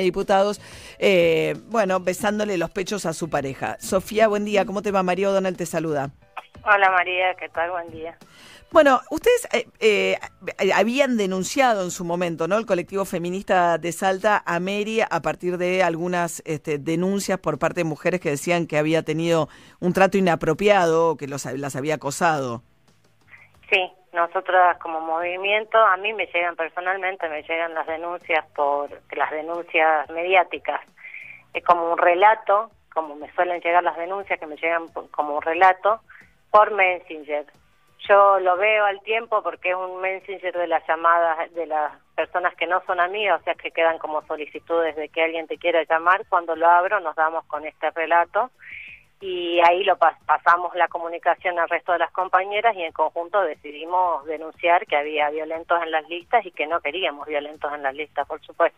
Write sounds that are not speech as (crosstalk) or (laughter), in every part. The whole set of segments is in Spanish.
de Diputados, eh, bueno, besándole los pechos a su pareja. Sofía, buen día, ¿cómo te va? María O'Donnell te saluda. Hola María, ¿qué tal? Buen día. Bueno, ustedes eh, eh, habían denunciado en su momento, ¿no? El colectivo feminista de Salta a Mary a partir de algunas este, denuncias por parte de mujeres que decían que había tenido un trato inapropiado, que los, las había acosado. Sí, nosotras como movimiento, a mí me llegan personalmente, me llegan las denuncias por las denuncias mediáticas. Es como un relato, como me suelen llegar las denuncias que me llegan como un relato por Messenger. Yo lo veo al tiempo porque es un Messenger de las llamadas de las personas que no son amigas, o sea que quedan como solicitudes de que alguien te quiera llamar. Cuando lo abro nos damos con este relato y ahí lo pasamos la comunicación al resto de las compañeras y en conjunto decidimos denunciar que había violentos en las listas y que no queríamos violentos en las listas, por supuesto.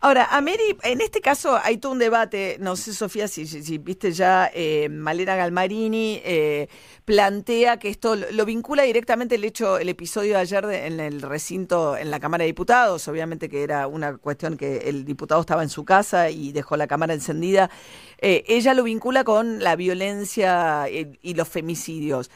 Ahora, a en este caso hay todo un debate, no sé Sofía si, si, viste ya, eh, Malena Galmarini eh, plantea que esto lo, vincula directamente el hecho, el episodio de ayer en el recinto, en la Cámara de Diputados, obviamente que era una cuestión que el diputado estaba en su casa y dejó la cámara encendida, eh, ella lo vincula con la violencia y los femicidios.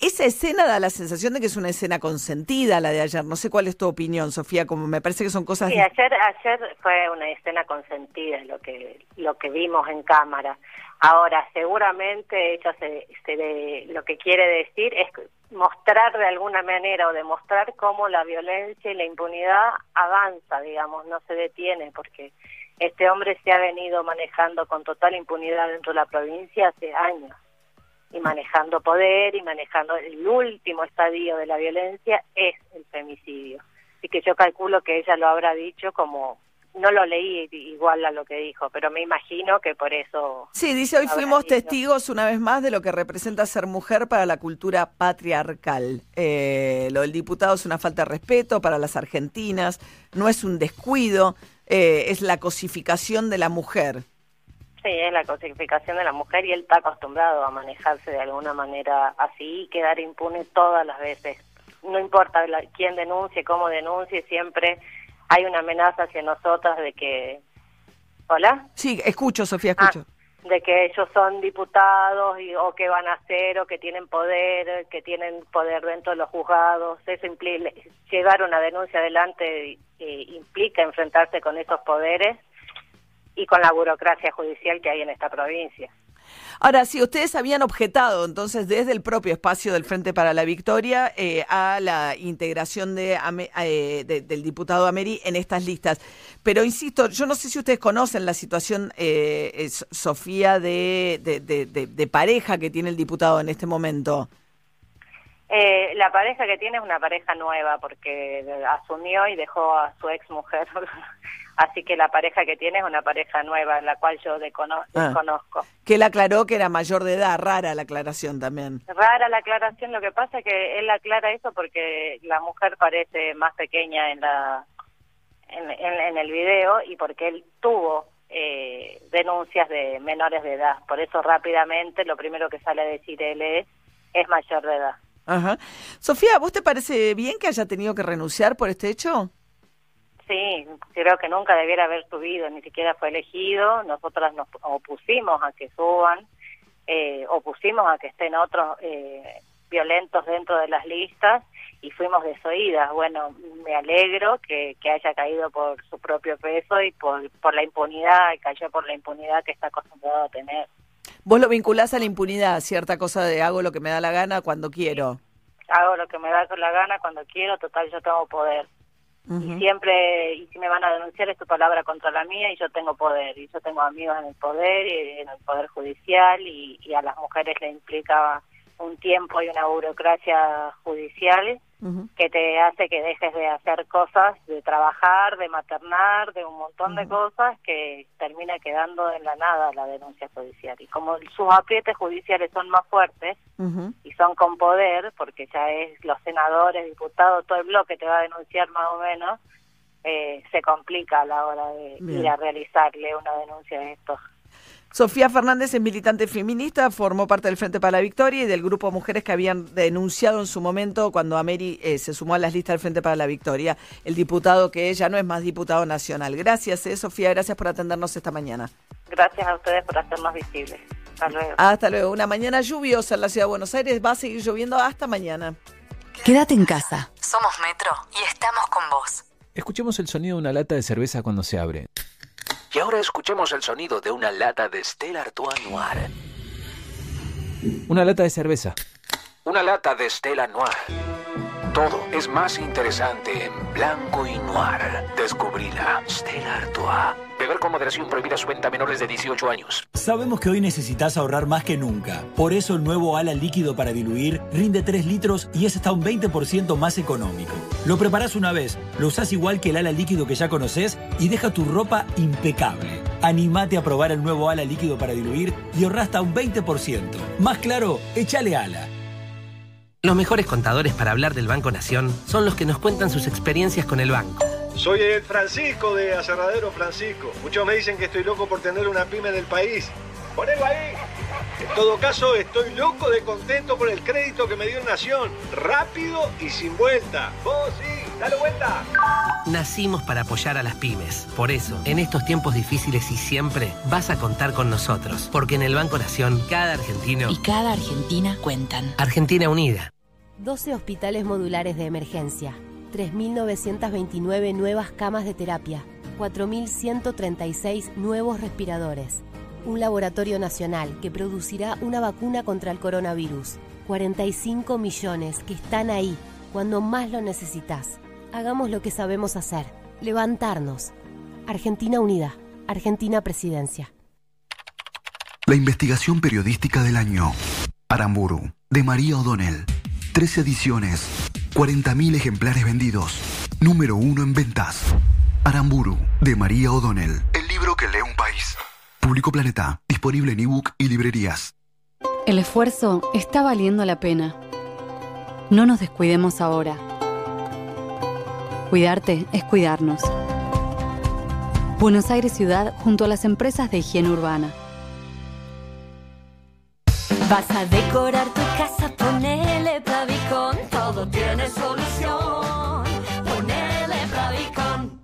Esa escena da la sensación de que es una escena consentida, la de ayer. No sé cuál es tu opinión, Sofía, como me parece que son cosas... Sí, ayer, ayer fue una escena consentida lo que, lo que vimos en cámara. Ahora, seguramente ella se, se lo que quiere decir es mostrar de alguna manera o demostrar cómo la violencia y la impunidad avanza, digamos, no se detiene, porque este hombre se ha venido manejando con total impunidad dentro de la provincia hace años y manejando poder y manejando el último estadio de la violencia es el femicidio. Así que yo calculo que ella lo habrá dicho como no lo leí igual a lo que dijo, pero me imagino que por eso. Sí, dice hoy fuimos testigos una vez más de lo que representa ser mujer para la cultura patriarcal. Eh, lo del diputado es una falta de respeto para las argentinas, no es un descuido, eh, es la cosificación de la mujer. Sí, es la cosificación de la mujer y él está acostumbrado a manejarse de alguna manera así y quedar impune todas las veces. No importa quién denuncie, cómo denuncie, siempre hay una amenaza hacia nosotras de que... ¿Hola? Sí, escucho, Sofía, ah, escucho. de que ellos son diputados y, o que van a hacer o que tienen poder, que tienen poder dentro de los juzgados. Eso implica, llegar una denuncia adelante eh, implica enfrentarse con esos poderes y con la burocracia judicial que hay en esta provincia. Ahora, si ustedes habían objetado entonces desde el propio espacio del Frente para la Victoria eh, a la integración de, eh, del diputado Ameri en estas listas, pero insisto, yo no sé si ustedes conocen la situación, eh, Sofía, de, de, pareja que tiene el diputado en este momento. La pareja que tiene es una pareja nueva porque asumió y dejó a su ex mujer (laughs) Así que la pareja que tiene es una pareja nueva, la cual yo ah. desconozco. Que él aclaró que era mayor de edad, rara la aclaración también. Rara la aclaración, lo que pasa es que él aclara eso porque la mujer parece más pequeña en la en, el video y porque él tuvo eh, denuncias de menores de edad. Por eso rápidamente lo primero que sale a decir él es, es mayor de edad. Ajá. Sofía, ¿vos te parece bien que haya tenido que renunciar por este hecho? Sí, creo que nunca debiera haber subido, ni siquiera fue elegido. Nosotras nos opusimos a que suban, eh, opusimos a que estén otros eh, violentos dentro de las listas y fuimos desoídas. Bueno, me alegro que, haya caído por su propio peso y por, por la impunidad, y cayó por la impunidad que está acostumbrado a tener. Vos lo vinculás a la impunidad, cierta cosa de hago lo que me da la gana cuando quiero. Hago lo que me da la gana cuando quiero, total yo tengo poder. Y siempre, y si me van a denunciar es tu palabra contra la mía y yo tengo poder, y yo tengo amigos en el poder y en el poder judicial y, y a las mujeres le implica un tiempo y una burocracia judicial que te hace que dejes de hacer cosas, de trabajar, de maternar, de un montón de cosas que termina quedando en la nada la denuncia judicial. Y como sus aprietes judiciales son más fuertes y son con poder, porque ya es los senadores, diputados, todo el bloque te va a denunciar más o menos, eh, se complica a la hora de ir a realizarle una denuncia de estos Sofía Fernández es militante feminista, formó parte del Frente para la Victoria y del grupo de mujeres que habían denunciado en su momento cuando Ameri eh, se sumó a las listas del Frente para la Victoria, el diputado que ella no es más diputado nacional. Gracias, eh, Sofía, gracias por atendernos esta mañana. Gracias a ustedes por hacernos visibles. Hasta luego. Hasta luego. Una mañana lluviosa en la ciudad de Buenos Aires, va a seguir lloviendo hasta mañana. Quédate en casa. Somos Metro y estamos con vos. Escuchemos el sonido de una lata de cerveza cuando se abre. Y ahora escuchemos el sonido de una lata de Stella Artois Noir. Una lata de cerveza. Una lata de Stella Noir. Todo es más interesante en blanco y noir. Descubrila. Stella Artois. Beber con moderación prohibida su venta a menores de 18 años. Sabemos que hoy necesitas ahorrar más que nunca. Por eso el nuevo ala líquido para diluir rinde 3 litros y es hasta un 20% más económico. Lo preparás una vez, lo usás igual que el ala líquido que ya conoces y deja tu ropa impecable. Animate a probar el nuevo ala líquido para diluir y ahorra hasta un 20%. Más claro, échale ala. Los mejores contadores para hablar del Banco Nación son los que nos cuentan sus experiencias con el banco. Soy el Francisco de Aserradero Francisco. Muchos me dicen que estoy loco por tener una pyme del país. Ponelo ahí. En todo caso, estoy loco de contento por el crédito que me dio Nación. Rápido y sin vuelta. Vos sí, dale vuelta. Nacimos para apoyar a las pymes. Por eso, en estos tiempos difíciles y siempre, vas a contar con nosotros. Porque en el Banco Nación, cada argentino Y cada Argentina cuentan. Argentina Unida. 12 hospitales modulares de emergencia, 3.929 nuevas camas de terapia, 4.136 nuevos respiradores, un laboratorio nacional que producirá una vacuna contra el coronavirus, 45 millones que están ahí cuando más lo necesitas. Hagamos lo que sabemos hacer, levantarnos. Argentina Unida, Argentina Presidencia. La investigación periodística del año. Aramburu, de María O'Donnell. Tres ediciones, 40.000 ejemplares vendidos. Número uno en ventas. Aramburu, de María O'Donnell. El libro que lee un país. Público Planeta, disponible en ebook y librerías. El esfuerzo está valiendo la pena. No nos descuidemos ahora. Cuidarte es cuidarnos. Buenos Aires Ciudad junto a las empresas de higiene urbana. Vas a decorar tu casa, ponele Plavicon, todo tiene solución. Ponele Plavicon.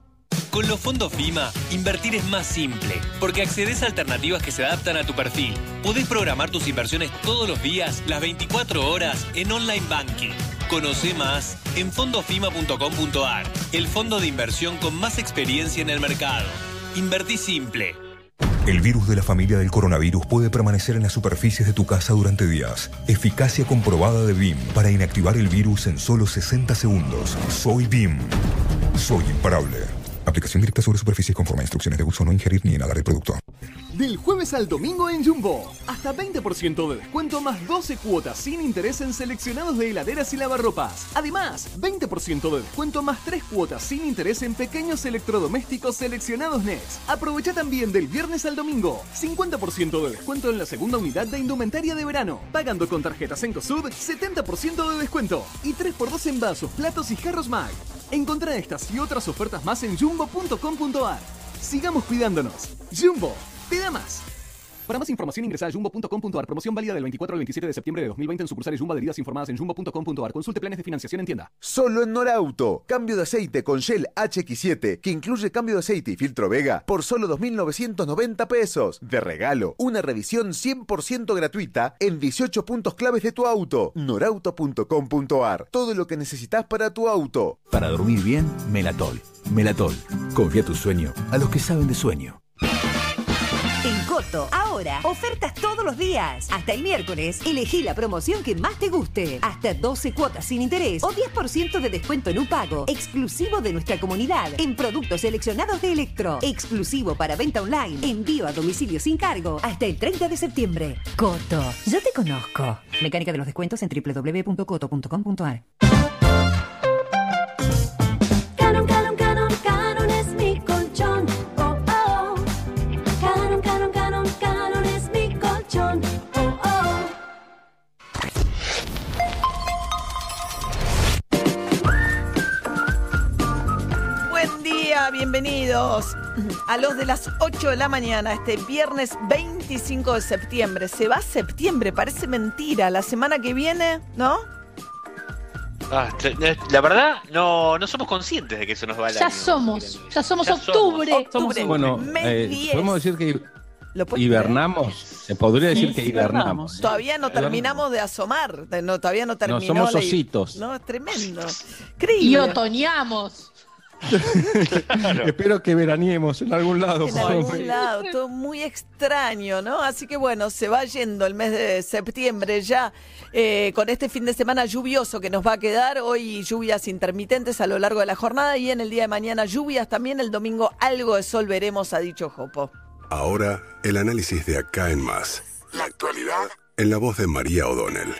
Con los fondos FIMA, invertir es más simple, porque accedes a alternativas que se adaptan a tu perfil. Podés programar tus inversiones todos los días, las 24 horas, en Online Banking. Conoce más en fondofima.com.ar, el fondo de inversión con más experiencia en el mercado. Invertí simple. El virus de la familia del coronavirus puede permanecer en las superficies de tu casa durante días. Eficacia comprobada de BIM para inactivar el virus en solo 60 segundos. Soy BIM. Soy imparable. Aplicación directa sobre superficies conforme a instrucciones de uso, no ingerir ni inhalar el producto. Del jueves al domingo en Jumbo. Hasta 20% de descuento más 12 cuotas sin interés en seleccionados de heladeras y lavarropas. Además, 20% de descuento más 3 cuotas sin interés en pequeños electrodomésticos seleccionados NES. Aprovecha también del viernes al domingo. 50% de descuento en la segunda unidad de indumentaria de verano. Pagando con tarjetas Encosud, 70% de descuento. Y 3x2 en vasos, platos y jarros Mag. Encontrá estas y otras ofertas más en jumbo.com.ar. Sigamos cuidándonos. Jumbo, más. Para más información ingresa a jumbo.com.ar. Promoción válida del 24 al 27 de septiembre de 2020 en sucursales Jumbo adheridas informadas en jumbo.com.ar. Consulte planes de financiación en tienda. Solo en Norauto. Cambio de aceite con Shell HX7, que incluye cambio de aceite y filtro Vega, por solo 2.990 pesos. De regalo, una revisión 100% gratuita en 18 puntos claves de tu auto. Norauto.com.ar. Todo lo que necesitas para tu auto. Para dormir bien, Melatol. Melatol. Confía tu sueño a los que saben de sueño. Coto, ahora, ofertas todos los días. Hasta el miércoles, elegí la promoción que más te guste. Hasta 12 cuotas sin interés o 10% de descuento en un pago. Exclusivo de nuestra comunidad. En productos seleccionados de Electro. Exclusivo para venta online. Envío a domicilio sin cargo. Hasta el 30 de septiembre. Coto, yo te conozco. Mecánica de los descuentos en www.coto.com.ar. bienvenidos. a los de las 8 de la mañana, este viernes 25 de septiembre. Se va septiembre, parece mentira. La semana que viene, ¿no? Ah, la- la verdad, no, no somos conscientes de que eso nos va a Ya somos, ya somos octubre. Bueno, eh, podemos decir que hibernamos. Se podría decir que hibernamos. Todavía no terminamos de asomar. No, todavía no terminó. somos la- ositos. No, es tremendo. Y Increíble. (laughs) Espero que veraniemos en algún lado. En algún lado, todo muy extraño, ¿no? Así que bueno, se va yendo el mes de septiembre ya eh, con este fin de semana lluvioso que nos va a quedar. Hoy lluvias intermitentes a lo largo de la jornada y en el día de mañana lluvias también. El domingo algo de sol veremos, ha dicho Jopo. Ahora, el análisis de acá en más. La actualidad en la voz de María O'Donnell.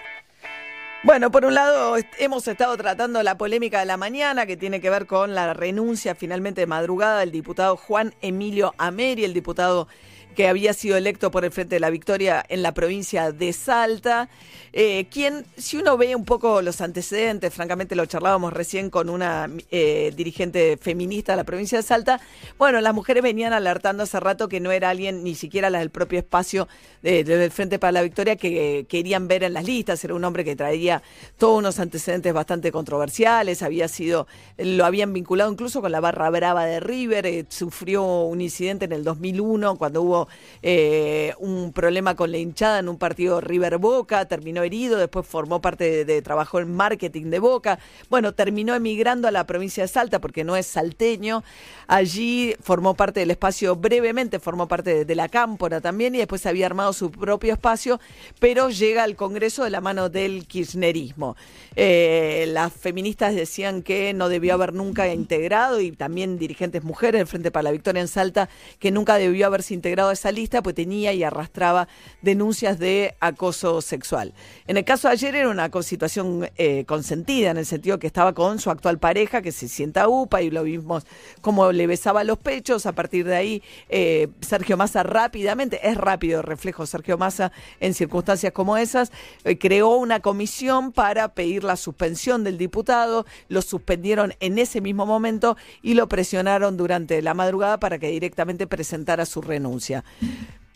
Bueno, por un lado hemos estado tratando la polémica de la mañana que tiene que ver con la renuncia finalmente de madrugada del diputado Juan Emilio Ameri, el diputado que había sido electo por el Frente de la Victoria en la provincia de Salta, eh, quien, si uno ve un poco los antecedentes, francamente lo charlábamos recién con una eh, dirigente feminista de la provincia de Salta, bueno, las mujeres venían alertando hace rato que no era alguien, ni siquiera las del propio espacio de- del Frente para la Victoria, que eh, querían ver en las listas, era un hombre que traía todos unos antecedentes bastante controversiales, había sido, lo habían vinculado incluso con la barra brava de River, sufrió un incidente en el 2001 cuando hubo eh, un problema con la hinchada en un partido River Boca, terminó herido, después formó parte de, de trabajó en marketing de Boca, bueno, terminó emigrando a la provincia de Salta porque no es salteño, allí formó parte del espacio brevemente, formó parte de, la Cámpora también y después había armado su propio espacio, pero llega al Congreso de la mano del kirchnerismo. Eh, las feministas decían que no debió haber nunca integrado y también dirigentes mujeres del Frente para la Victoria en Salta que nunca debió haberse integrado esa lista, pues tenía y arrastraba denuncias de acoso sexual. En el caso de ayer era una situación eh, consentida, en el sentido que estaba con su actual pareja, que se sienta UPA, y lo vimos como le besaba los pechos. A partir de ahí, eh, Sergio Massa rápidamente, es rápido reflejo Sergio Massa en circunstancias como esas, eh, creó una comisión para pedir la suspensión del diputado, lo suspendieron en ese mismo momento y lo presionaron durante la madrugada para que directamente presentara su renuncia.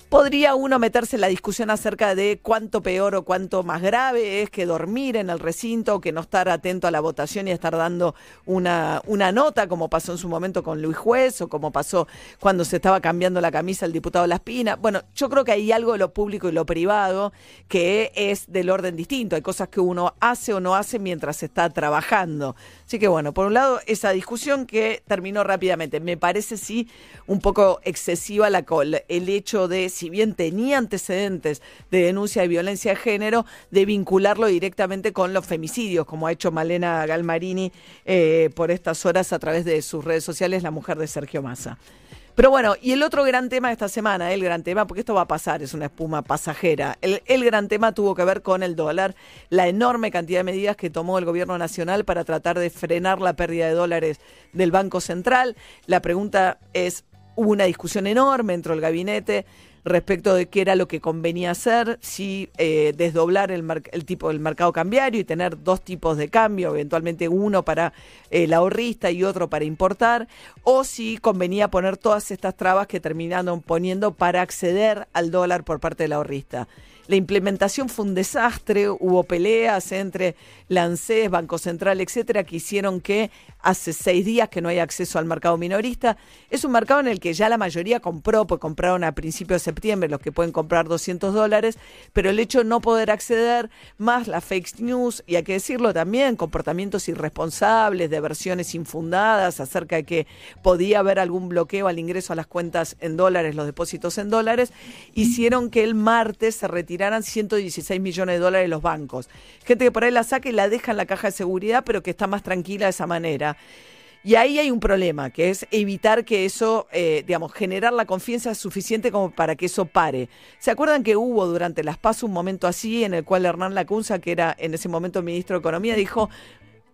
Podría uno meterse en la discusión acerca de cuánto peor o cuánto más grave es que dormir en el recinto o que no estar atento a la votación y estar dando una, una nota, como pasó en su momento con Luis Juez o como pasó cuando se estaba cambiando la camisa el diputado Laspina. Bueno, yo creo que hay algo de lo público y lo privado que es del orden distinto. Hay cosas que uno hace o no hace mientras está trabajando. Así que bueno, por un lado, esa discusión que terminó rápidamente. Me parece sí un poco excesiva la col, el hecho de, si bien tenía antecedentes de denuncia de violencia de género, de vincularlo directamente con los femicidios, como ha hecho Malena Galmarini eh, por estas horas a través de sus redes sociales, la mujer de Sergio Massa. Pero bueno, y el otro gran tema de esta semana, el gran tema, porque esto va a pasar, es una espuma pasajera. El, gran tema tuvo que ver con el dólar, la enorme cantidad de medidas que tomó el gobierno nacional para tratar de frenar la pérdida de dólares del Banco Central. La pregunta es, hubo una discusión enorme dentro del gabinete respecto de qué era lo que convenía hacer, si eh, desdoblar el, tipo del mercado cambiario y tener dos tipos de cambio, eventualmente uno para el ahorrista y otro para importar, o si convenía poner todas estas trabas que terminaron poniendo para acceder al dólar por parte del ahorrista. La implementación fue un desastre, hubo peleas entre la Banco Central, etcétera, que hicieron que hace seis días que no hay acceso al mercado minorista. Es un mercado en el que ya la mayoría compró, pues compraron a principios de septiembre los que pueden comprar 200 dólares, pero el hecho de no poder acceder, más las fake news, y hay que decirlo también, comportamientos irresponsables, de versiones infundadas acerca de que podía haber algún bloqueo al ingreso a las cuentas en dólares, los depósitos en dólares, hicieron que el martes se retiraran 116 millones de dólares de los bancos. Gente que por ahí la saca y la deja en la caja de seguridad, pero que está más tranquila de esa manera. Y ahí hay un problema, que es evitar que eso, eh, digamos, generar la confianza suficiente como para que eso pare. ¿Se acuerdan que hubo durante las PASO un momento así en el cual Hernán Lacunza, que era en ese momento ministro de Economía, dijo,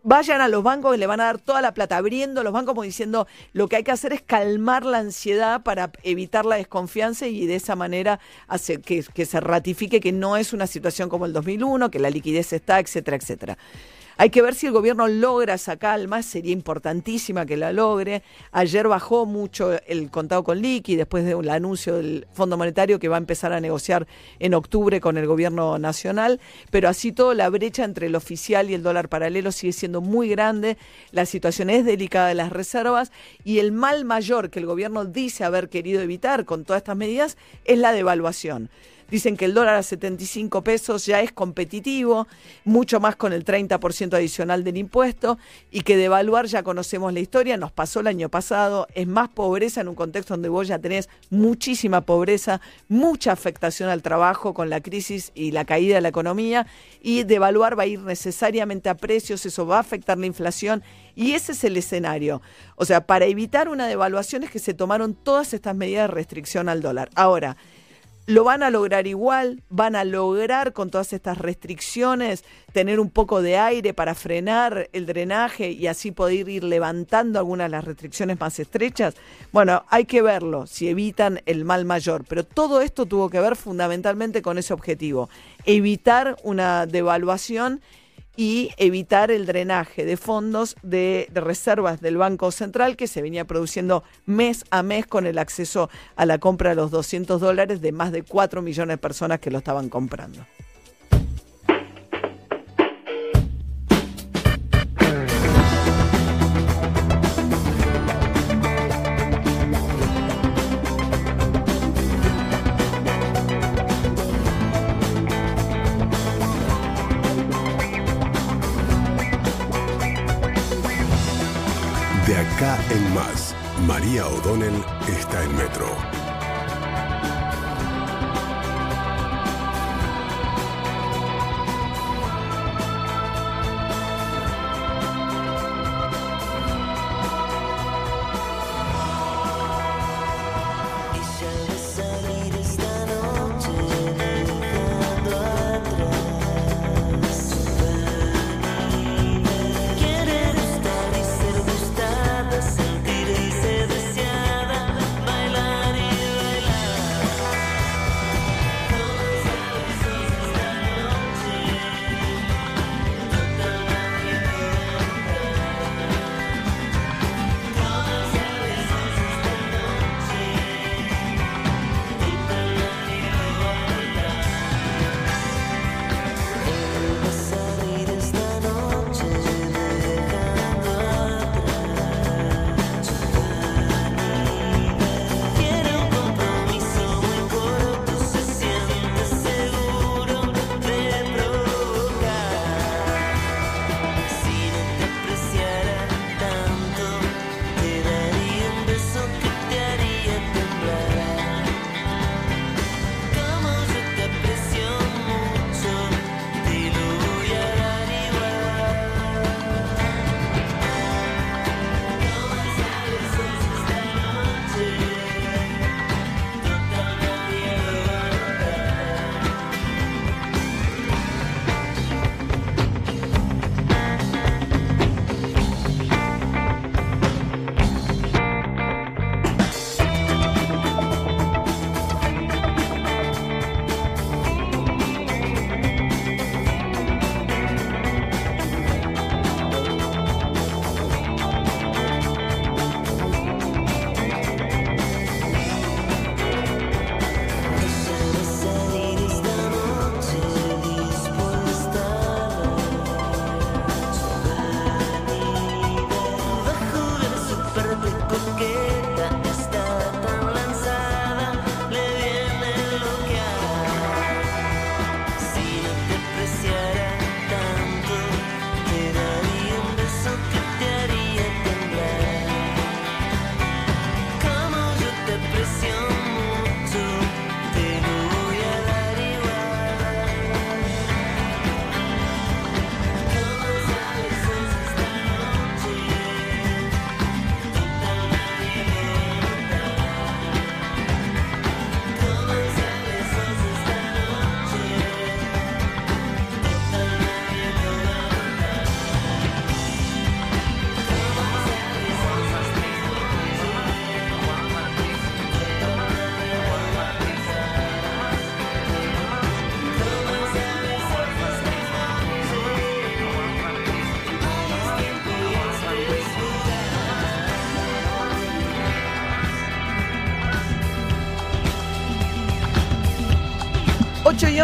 vayan a los bancos y le van a dar toda la plata, abriendo los bancos como diciendo, lo que hay que hacer es calmar la ansiedad para evitar la desconfianza y de esa manera hacer que, que se ratifique que no es una situación como el 2001, que la liquidez está, etcétera, etcétera. Hay que ver si el gobierno logra esa calma, sería importantísima que la logre. Ayer bajó mucho el contado con liqui después del anuncio del Fondo Monetario que va a empezar a negociar en octubre con el gobierno nacional, pero así todo la brecha entre el oficial y el dólar paralelo sigue siendo muy grande, la situación es delicada de las reservas y el mal mayor que el gobierno dice haber querido evitar con todas estas medidas es la devaluación. Dicen que el dólar a 75 pesos ya es competitivo, mucho más con el 30% adicional del impuesto, y que devaluar ya conocemos la historia, nos pasó el año pasado, es más pobreza en un contexto donde vos ya tenés muchísima pobreza, mucha afectación al trabajo con la crisis y la caída de la economía, y devaluar va a ir necesariamente a precios, eso va a afectar la inflación y ese es el escenario. O sea, para evitar una devaluación es que se tomaron todas estas medidas de restricción al dólar. Ahora, lo van a lograr igual, van a lograr con todas estas restricciones tener un poco de aire para frenar el drenaje y así poder ir levantando algunas de las restricciones más estrechas. Bueno, hay que verlo, si evitan el mal mayor, pero todo esto tuvo que ver fundamentalmente con ese objetivo, evitar una devaluación y evitar el drenaje de fondos de, reservas del Banco Central que se venía produciendo mes a mes con el acceso a la compra de los 200 dólares de más de 4 millones de personas que lo estaban comprando. En más, María O'Donnell está en Metro.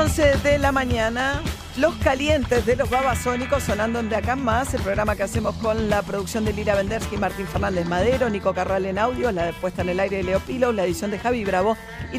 11 de la mañana, Los Calientes de los Babasónicos sonando De Acá Más, el programa que hacemos con la producción de Lira Vendersky, Martín Fernández Madero, Nico Carral en audio, la puesta en el aire de Leo Pilo, la edición de Javi Bravo y la